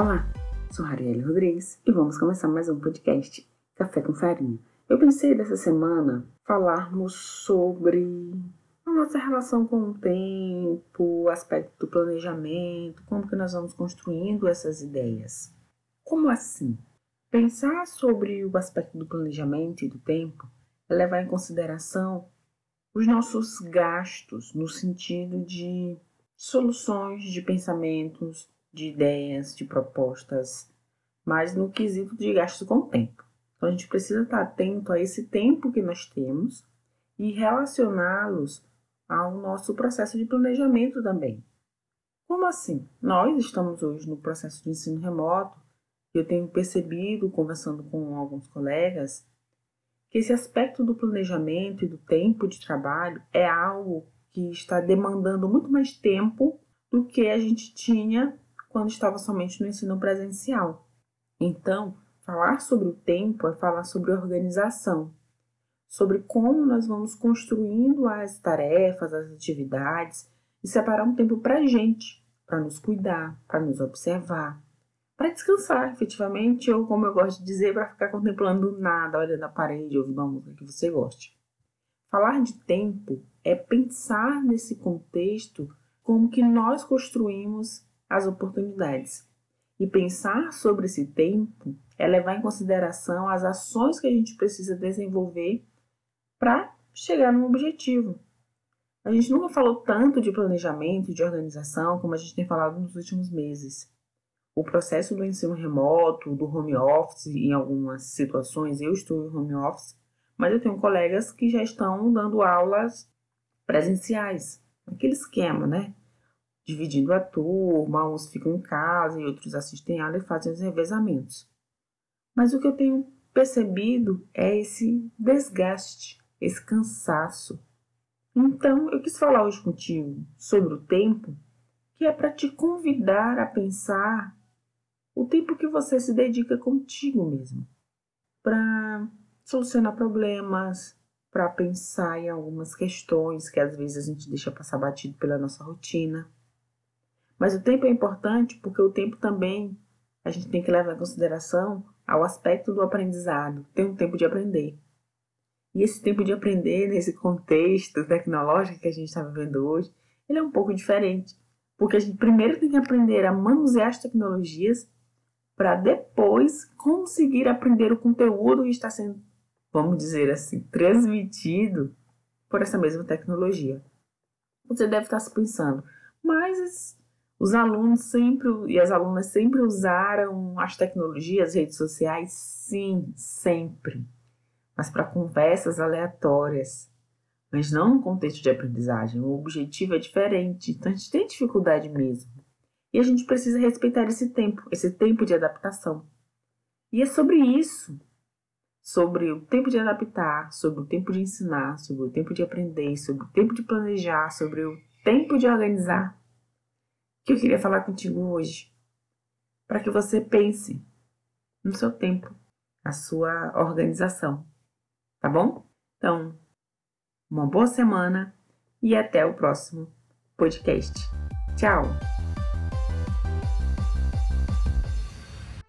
Olá, sou Arielle Rodrigues e vamos começar mais um podcast Café com Farinha. Eu pensei dessa semana falarmos sobre a nossa relação com o tempo, o aspecto do planejamento, como que nós vamos construindo essas ideias. Como assim? Pensar sobre o aspecto do planejamento e do tempo é levar em consideração os nossos gastos no sentido de soluções, de pensamentos, de ideias, de propostas, mas no quesito de gasto com tempo. Então a gente precisa estar atento a esse tempo que nós temos e relacioná-los ao nosso processo de planejamento também. Como assim? Nós estamos hoje no processo de ensino remoto e eu tenho percebido, conversando com alguns colegas, que esse aspecto do planejamento e do tempo de trabalho é algo que está demandando muito mais tempo do que a gente tinha quando estava somente no ensino presencial. Então, falar sobre o tempo é falar sobre organização, sobre como nós vamos construindo as tarefas, as atividades e separar um tempo para a gente, para nos cuidar, para nos observar, para descansar efetivamente, ou como eu gosto de dizer, para ficar contemplando nada, olhando a parede, ouvindo uma música que você goste. Falar de tempo é pensar nesse contexto como que nós construímos as oportunidades. E pensar sobre esse tempo é levar em consideração as ações que a gente precisa desenvolver para chegar num objetivo. A gente nunca falou tanto de planejamento, de organização, como a gente tem falado nos últimos meses. O processo do ensino remoto, do home office, em algumas situações eu estou em home office, mas eu tenho colegas que já estão dando aulas presenciais, aquele esquema, né? Dividindo a turma, uns ficam em casa e outros assistem aula e fazem os revezamentos. Mas o que eu tenho percebido é esse desgaste, esse cansaço. Então, eu quis falar hoje contigo sobre o tempo, que é para te convidar a pensar o tempo que você se dedica contigo mesmo, para solucionar problemas, para pensar em algumas questões que às vezes a gente deixa passar batido pela nossa rotina mas o tempo é importante porque o tempo também a gente tem que levar em consideração ao aspecto do aprendizado. Tem um tempo de aprender. E esse tempo de aprender nesse contexto tecnológico que a gente está vivendo hoje, ele é um pouco diferente. Porque a gente primeiro tem que aprender a manusear as tecnologias para depois conseguir aprender o conteúdo que está sendo, vamos dizer assim, transmitido por essa mesma tecnologia. Você deve estar se pensando, mas os alunos sempre e as alunas sempre usaram as tecnologias, as redes sociais? Sim, sempre. Mas para conversas aleatórias. Mas não no contexto de aprendizagem. O objetivo é diferente. Então a gente tem dificuldade mesmo. E a gente precisa respeitar esse tempo, esse tempo de adaptação. E é sobre isso. Sobre o tempo de adaptar, sobre o tempo de ensinar, sobre o tempo de aprender, sobre o tempo de planejar, sobre o tempo de organizar que eu queria falar contigo hoje, para que você pense no seu tempo, na sua organização, tá bom? Então, uma boa semana e até o próximo podcast. Tchau!